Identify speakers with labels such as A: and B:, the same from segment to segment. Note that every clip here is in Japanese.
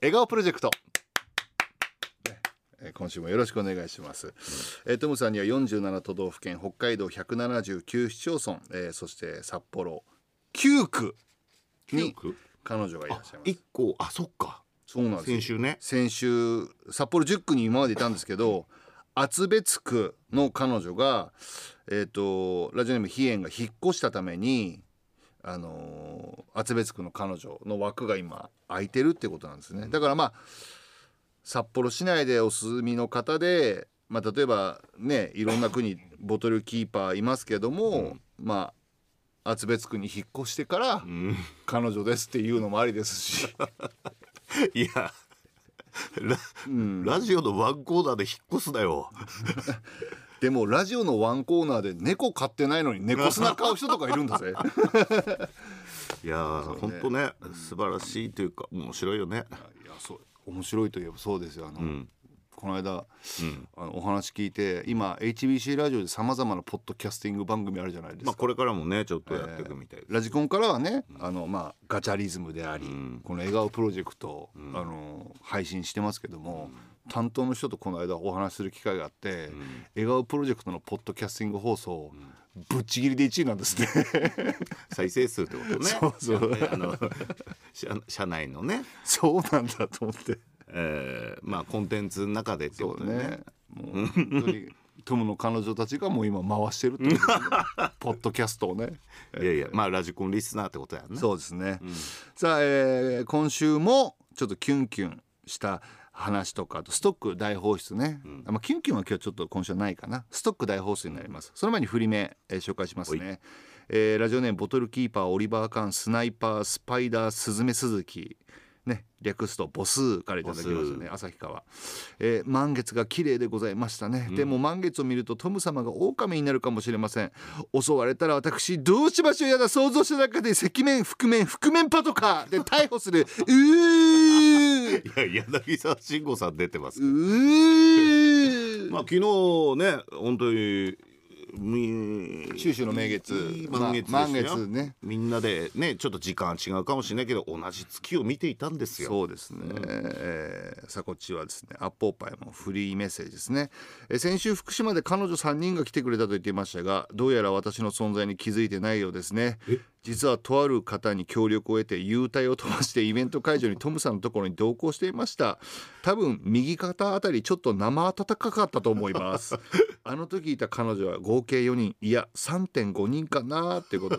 A: 笑顔プロジェクト。えー今週もよろしくお願いします、えートムさんには47都道府県北海道179市町村、えーそして札幌9区に
B: 9区？
A: 彼女がいらっしゃいます。
B: 一個。あそっか。
A: そうなんです。よ
B: 先週ね。
A: 先週札幌10区に今までいたんですけど厚別区の彼女が、えー、とラジオネーム飛燕が引っ越したために、あのー厚別区の彼女の枠が今空いてるってことなんですね。だからまあ札幌市内でお住みの方で、まあ、例えばねいろんな区にボトルキーパーいますけども、まあ厚別区に引っ越してから
B: うん。
A: 彼女ですっていうのもありですし。
B: いやラ,、ラジオのワンコーナーで引っ越すなよ
A: でもラジオのワンコーナーで猫飼ってないのに猫砂買う人とかいるんだぜ。
B: いやー本当ね素晴らしいというか面白いよね。
A: いやそう。面白いといえばそうですよ。あの、
B: ん。
A: この間、
B: ん。
A: あのお話聞いて今 HBC ラジオでさまざまなポッドキャスティング番組あるじゃないですか、
B: まあこれからもねちょっとやっていくみたいです、
A: ラジコンからはね、あのまあガチャリズムであり、
B: ん。
A: この笑顔プロジェクト、あの配信してますけども、担当の人とこの間お話しする機会があって、笑顔プロジェクトのポッドキャスティング放送、ぶっちぎりで1位なんですね
B: 再生数ってことね。
A: そうそう。
B: あの社社内のね、
A: そうなんだと思って。
B: えー、まあコンテンツの中でってことでね
A: ね。もう本当にトムの彼女たちがもう今回してるってことですねポッドキャストをね。
B: いやいやまあラジコンリスナーってことやね
A: そうですね、さあ、えー今週もちょっとキュンキュンした話とかあとストック大放出ね、まあ、キュンキュンは今日ちょっと今週はないかな。ストック大放出になります。その前に振り目、えー紹介しますね、えーラジオネームボトルキーパーオリバーカンスナイパースパイダースズメスズキね。略すとボスからいただきましたね旭川、えー満月が綺麗でございましたね、でも満月を見るとトム様が狼になるかもしれません。襲われたら私どうしましょう。やだ想像した中で赤面覆面覆面パトカーで逮捕する。うー
B: いや柳沢慎吾さん出てます
A: うー
B: まあ昨日ね本当にみ
A: 中秋の名月。
B: いい満月
A: まあ満月ね。
B: みんなでねちょっと時間違うかもしれないけど同じ月を見ていたんですよ。
A: そうですね、えーさあこっちはですねアッポーパイもフリーメッセージですね、えー先週福島で彼女3人が来てくれたと言っていましたがどうやら私の存在に気づいてないようですね実はとある方に協力を得て幽体を飛ばしてイベント会場にトムさんのところに同行していました。多分右肩あたりちょっと生温かかったと思います。あの時いた彼女は合計4人。いや3.5人かなっていうこと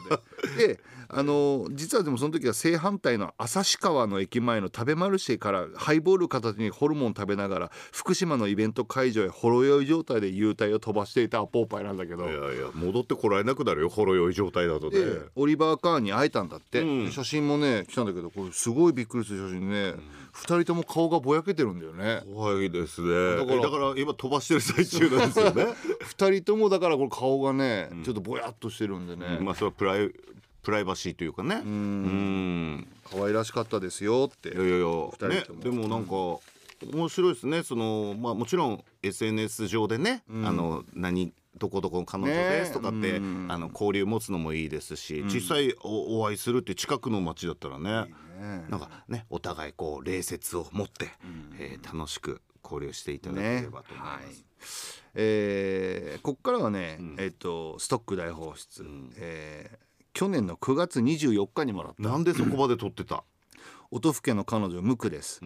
A: で。であの実はでもその時は正反対の旭川の駅前の食べマルシェからハイボール片手にホルモン食べながら福島のイベント会場へほろ酔い状態で幽体を飛ばしていたアポーパイなんだけど。
B: いやいや戻ってこられなくなるよ。ほろ酔い状態だとね、
A: でオリバー・カーンに会えたんだって、
B: うん。
A: で写真もね来たんだけどこれすごいびっくりする写真ね、二人とも顔がぼやけてるんだよね。
B: 怖いですね。
A: だから
B: だから今飛ばしてる最中なんですよね。
A: 二人ともだからこれ顔がね、ちょっとぼやっとしてるんでね、
B: まあそれはプライプライバシーというかね。うん。
A: 可愛らしかったですよって。
B: いやいやいや。ねでもなんか面白いですね。そのまあもちろん SNS 上でね、あの何どこどこの彼女ですとかって、
A: うん。
B: あの交流持つのもいいですし、実際おお会いするって近くの街だったらね
A: ね。
B: なんかねお互いこう礼節を持って、えー楽しく交流していただければと思います。
A: えーこっからはね、えっ、とストック大放出、えー去年の9月24日にもらった。
B: なんでそこまで撮ってた？
A: 音更の彼女ムクです、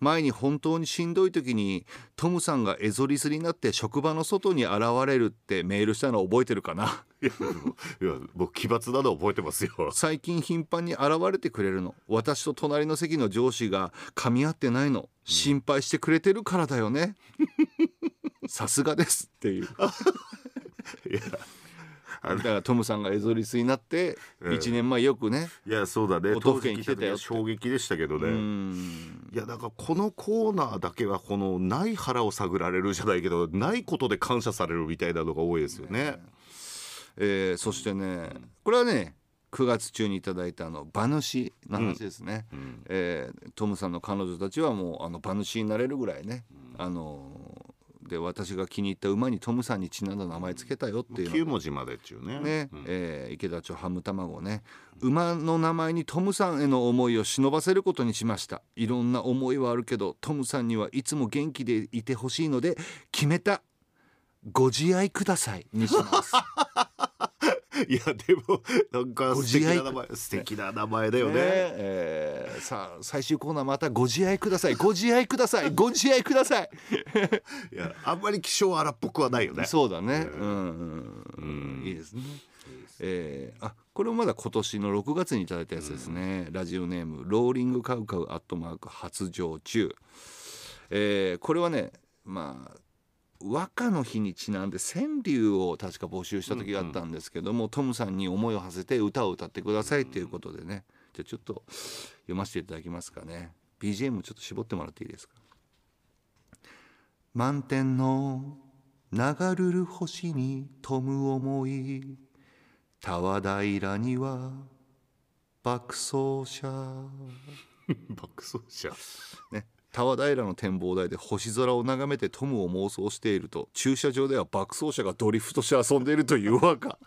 A: 前に本当にしんどい時にトムさんがエゾリスになって職場の外に現れるってメールしたの覚えてるかな？
B: いやいや僕奇抜なの覚えてますよ。
A: 最近頻繁に現れてくれるの。私と隣の席の上司が噛み合ってないの。心配してくれてるからだよね。さすがですっていう。
B: いや
A: だからトムさんがエゾリスになって1年前よくね
B: いやそうだね。
A: 音更に来てたよ
B: 衝撃でしたけどね。
A: うん。
B: いやだからこのコーナーだけはこのない腹を探られるじゃないけどないことで感謝されるみたいなのが多いですよね。
A: え。ーそしてねこれはね9月中にいただいたあの馬主の話ですね、えートムさんの彼女たちはもうあの馬主になれるぐらいね、あので私が気に入った馬にトムさんにちなんだ名前つけたよっていうの。
B: 9文字までっちゅうね。
A: ね、
B: うん。
A: えー池田町ハム卵ね。馬の名前にトムさんへの思いを忍ばせることにしました。いろんな思いはあるけどトムさんにはいつも元気でいてほしいので決めたご自愛くださいにします。
B: いやでもなんか
A: ご
B: 素敵な名前素敵な名前だよね。
A: ね。えーさあ最終コーナーまたご自愛ください。ご自愛ください。ご自愛ください。
B: いやあんまり気性荒っぽくはないよね。
A: そうだね。うん、うん
B: うん。
A: いいですね。えーあこれもまだ今年の6月にいただいたやつですね、ラジオネームローリングカウカウアットマーク発情中、えーこれはねまあ和歌の日にちなんで川柳を確か募集した時があったんですけども、トムさんに思いを馳せて歌を歌ってくださいということでねじゃあちょっと読ませていただきますかね。BGM ちょっと絞ってもらっていいですか？満天の流るる星に富む思い田和平には爆走車
B: 爆走車
A: ね。田和平の展望台で星空を眺めてトムを妄想していると駐車場では爆走車がドリフトして遊んでいるという和歌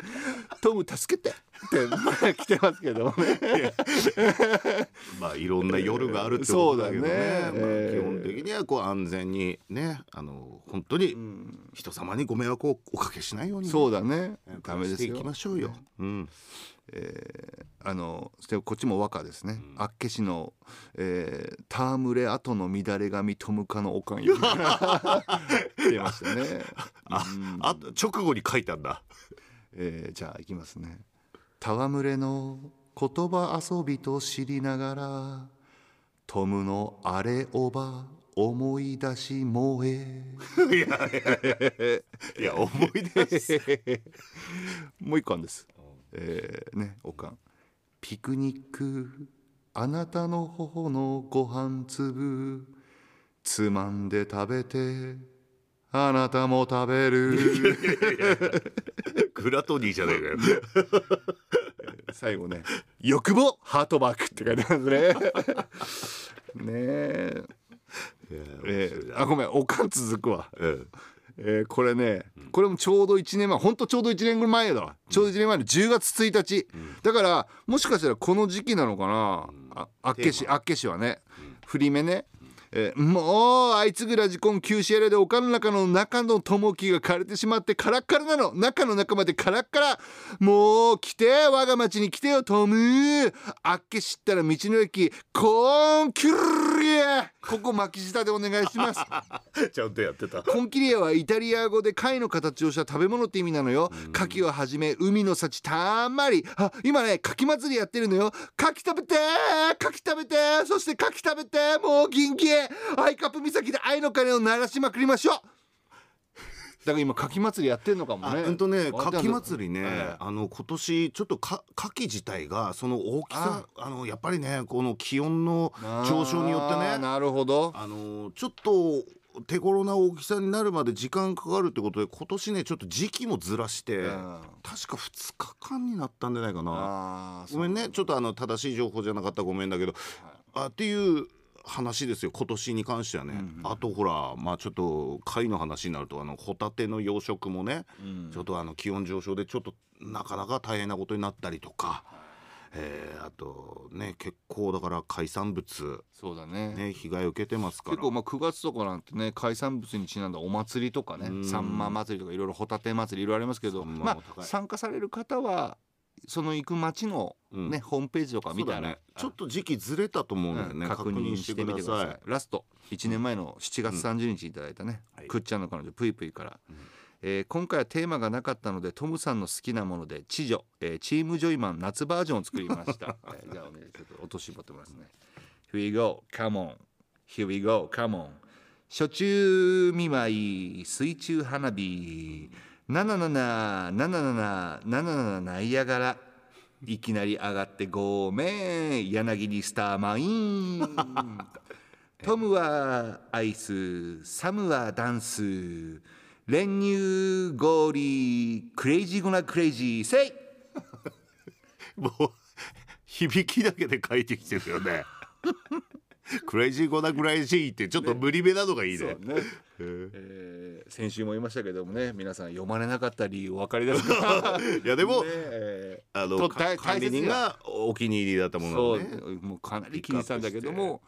A: トム助けて。って来てますけどもね。
B: まあいろんな夜があるってことだけどね。
A: そうだね。
B: まあ
A: えー。
B: 基本的にはこう安全にねあの本当に人様にご迷惑をおかけしないように
A: そうだね。
B: ね
A: ダメですよ。
B: していきましょうよ、うん、
A: あのそしてこっちも和歌ですね、あっけしの、えー、戯れ後の乱れ髪トムカのおかんよ 出ましたね、
B: ああと直後に書いたんだ
A: えーじゃあいきますね。戯れの言葉遊びと知りながらトムのあれおば思い出し燃え。
B: いや思い出。す
A: もう一個あるんです。えー、ね、おかん。ピクニック、あなたの頬のご飯粒、つまんで食べて、あなたも食べる。
B: グラトニーじゃないかよ。
A: 最後ね、欲望ハートマークって書いてますね。ねえ。えーあ、ごめん、おかん続くわ。
B: うん。
A: えーこれね、これもちょうど1年前ほんとちょうど1年ぐらい前だわ。ちょうど1年前の10月1日、だからもしかしたらこの時期なのかな、ああっけしあっけしはね、振り目ね、えーもうあいつぐラジコン休止やれでおかんの中の中の友樹が枯れてしまってカラッカラなの。中の中までカラッカラ。もう来て我が町に来てよトム。あっけ知ったら道の駅コーンキュルここ巻き舌でお願いします。
B: ちゃんとやってた。
A: コンキリアはイタリア語で貝の形をした食べ物って意味なのよ。牡蠣をはじめ海の幸たんまり。あ、今ね、牡蠣祭りやってるのよ。牡蠣食べて牡蠣食べてそして牡蠣食べてもう銀気アイカップ岬で愛の鐘を鳴らしまくりましょうだから今牡蠣祭りやってんのかも
B: あ
A: ね。
B: うんとね、牡蠣祭りね、
A: ええ。
B: あの今年ちょっとか牡蠣自体がその大きさあのやっぱりねこの気温の上昇によってね
A: なるほど。
B: あのちょっと手頃な大きさになるまで時間かかるってことで今年ねちょっと時期もずらして、
A: うん
B: 確か2日間になったんじゃないかな。ごめんねちょっとあの正しい情報じゃなかったらごめんだけど、あっていう話ですよ今年に関してはね、あとほらまあちょっと貝の話になるとあのホタテの養殖もね、ちょっとあの気温上昇でちょっとなかなか大変なことになったりとか、えーあとね結構だから海産物。
A: そうだね。
B: ね被害を受けてますから。
A: 結構まあ9月とかなんてね海産物にちなんだお祭りとかね
B: ん。
A: サンマ祭りとかいろいろホタテ祭りいろいろありますけどまあ参加される方はその行く町の
B: うん。
A: ね、ホームページとか見たら、
B: ね。ちょっと時期ずれたと思うんだよね、
A: うん確認してみてください。ラスト。1年前の7月30日いただいたね、
B: はい。
A: くっちゃんの彼女ぷいぷいから、えー今回はテーマがなかったのでトムさんの好きなもので「知女、えーチームジョイマン夏バージョンを作りました、えーじゃあねちょっと音絞ってますね。Here we go. Come on. Here we go. Come on. 初中見舞い水中花火777777ナイアガラいきなり上がってごめん柳にスターマイントムはアイスサムはダンス練乳ゴーリークレイジーゴナクレイジーセイ
B: もう響きだけで書いてきてるよねクレイジーゴダクレイジーってちょっと無理めなのがいいね。
A: そうね、えー。先週も言いましたけどもね皆さん読まれなかった理由お分かりですか？
B: いやでも、
A: ねえ
B: あの管理人がお気に入りだったも
A: ーそう
B: のをね
A: もうかなり気にしたんだけども、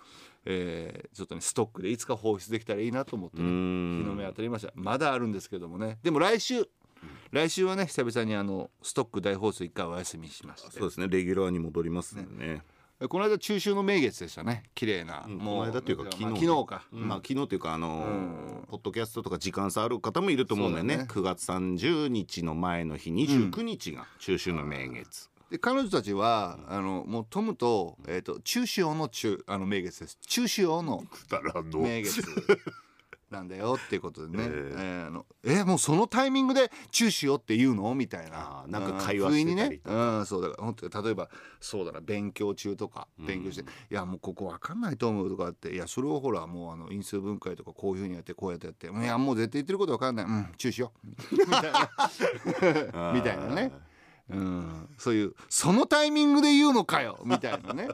A: えーちょっとねストックでいつか放出できたらいいなと思って、
B: う
A: ね、
B: ん。
A: 日の目当たりました。まだあるんですけどもね。でも来週来週はね久々にあのストック大放送一回お休みしまして。
B: そうですね。レギュラーに戻りますんでね
A: この間中秋の名月でしたね。綺麗な、
B: うんこの間っていうか
A: まあ
B: 昨日
A: 昨日か、
B: まあ昨日というかあの
A: うん。
B: ポッドキャストとか時間差ある方もいると思うんだよね。
A: だね。
B: 9月30日の前の日29日が中秋の名月、
A: で彼女たちは、あのもうトムと,、えー、と中秋の中あの名月です。中秋の名月なんだよっていうことでね、
B: え
A: え。ーあのえもうそのタイミングで中秋よって言うの？みたいな
B: なんか会話してたりと
A: うんね、うん、そうだから本当に例えばそうだな勉強中とか勉強して「いやもうここわかんないと思う」とかって「いやそれをほらもうあの因数分解とかこういうふうにやってこうやってやって「いやもう絶対言ってることわかんない。うん中止よ」みたいな みたいなね。うん、そういうそのタイミングで言うのかよ。みたいなね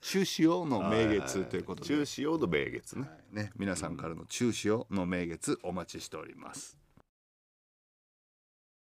A: 中止よの名月ということで、
B: 中秋の名月ね。
A: ね、皆さんからの中止よの名月お待ちしております。